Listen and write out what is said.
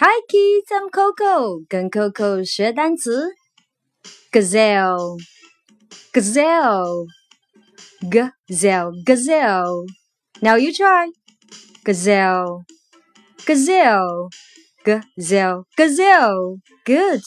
Hi kids, I'm Coco，跟 Coco 学单词。Gazelle, gazelle, gazelle, gazelle. Now you try. Gazelle, gazelle, gazelle, gazelle. Good.